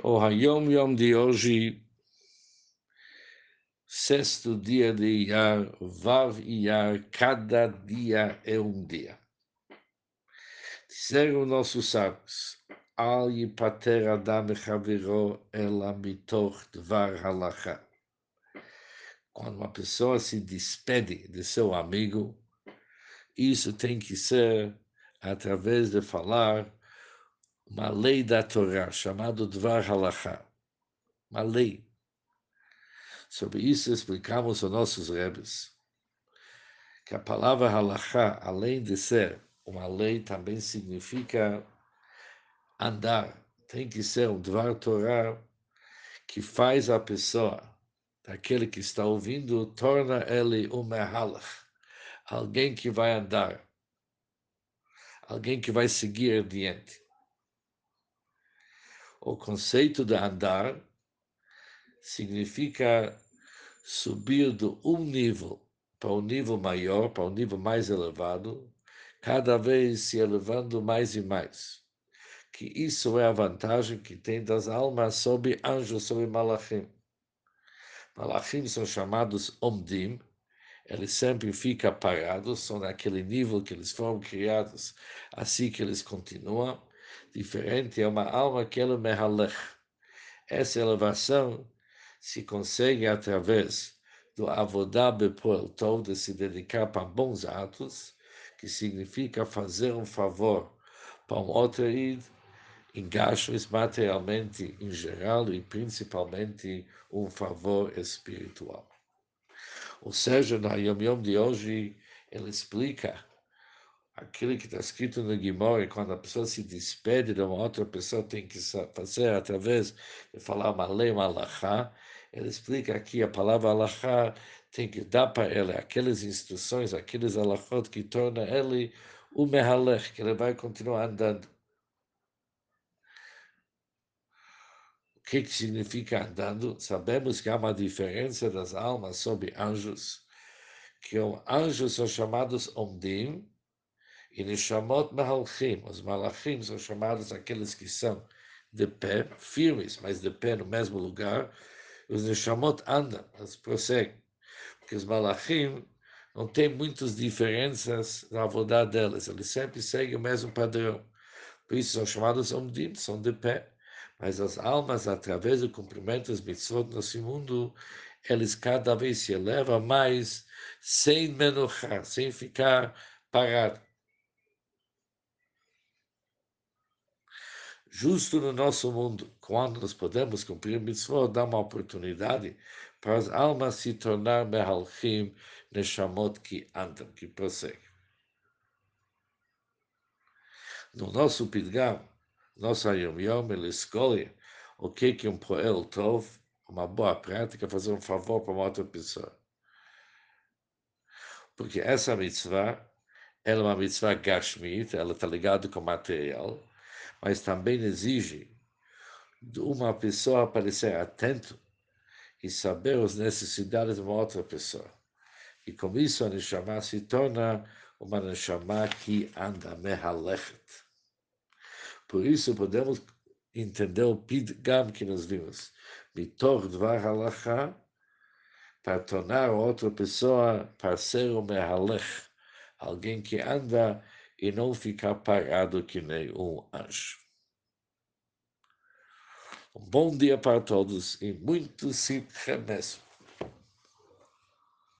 O Hayom Yom de hoje, sexto dia de Iyar, Vav Iyar, cada dia é um dia. Disseram nossos sábios, Al yipater adam echaviro ela mitoch dvar halacha. Quando uma pessoa se despede de seu amigo, isso tem que ser através de falar uma lei da Torá, chamado Dvar Halachá, uma lei. Sobre isso explicamos aos nossos rebes, que a palavra Halachá, além de ser uma lei, também significa andar. Tem que ser um Dvar Torá que faz a pessoa, daquele que está ouvindo, torna ele um Mehalach, alguém que vai andar, alguém que vai seguir adiante o conceito de andar significa subir do um nível para um nível maior, para um nível mais elevado, cada vez se elevando mais e mais. Que isso é a vantagem que tem das almas sobre anjos, sobre malachim. Malachim são chamados omdim, eles sempre ficam parados, são naquele nível que eles foram criados, assim que eles continuam diferente, é uma alma que ela mehalech. Essa elevação se consegue através do avodá bepol tov, de se dedicar para bons atos, que significa fazer um favor para um outro id, engaixos materialmente em geral e principalmente um favor espiritual. Ou seja, na Yom Yom de hoje, ele explica aquilo que está escrito no Guimore, quando a pessoa se despede de uma outra pessoa, tem que fazer através de falar uma lei, uma alahá. Ele explica aqui a palavra alahá tem que dar para ele aquelas instruções, aqueles alahot que torna ele o mehalech, que ele vai continuar andando. O que, que significa andando? Sabemos que há uma diferença das almas sobre anjos, que os anjos são chamados omdim, e Nishamot Mahalchim, os Malachim são chamados aqueles que são de pé, firmes, mas de pé no mesmo lugar. Os Nishamot andam, eles prosseguem. Porque os Malachim não têm muitas diferenças na avodah deles, eles sempre seguem o mesmo padrão. Por isso são chamados Omdim, são de pé. Mas as almas, através do cumprimento das mitzvot nesse mundo, eles cada vez se elevam mais, sem menuchar, sem ficar parados. Justo no nosso mundo, quando nós podemos cumprir mitzvot, dá uma oportunidade para as almas se tornar mehalchim, neshamot que andam, que prosseguem. No nosso Pidgam, nosso Yom Yom, ele escolhe o que que um poel tov, uma boa prática, fazer um favor para uma outra pessoa. Porque essa mitzvah, ela é uma mitzvah gashmit, ela está ligada com material, mas também exige uma pessoa parecer atento e saber as necessidades de uma outra pessoa. E com isso a Neshama se torna uma Neshama que anda mehalechet. Por isso podemos entender o Pidgam que nós vimos. Mitor Dvar Halacha, para tornar outra pessoa parceiro mehalech, alguém que anda e não ficar parado que nem um anjo. Um bom dia para todos e muito simcha mesmo.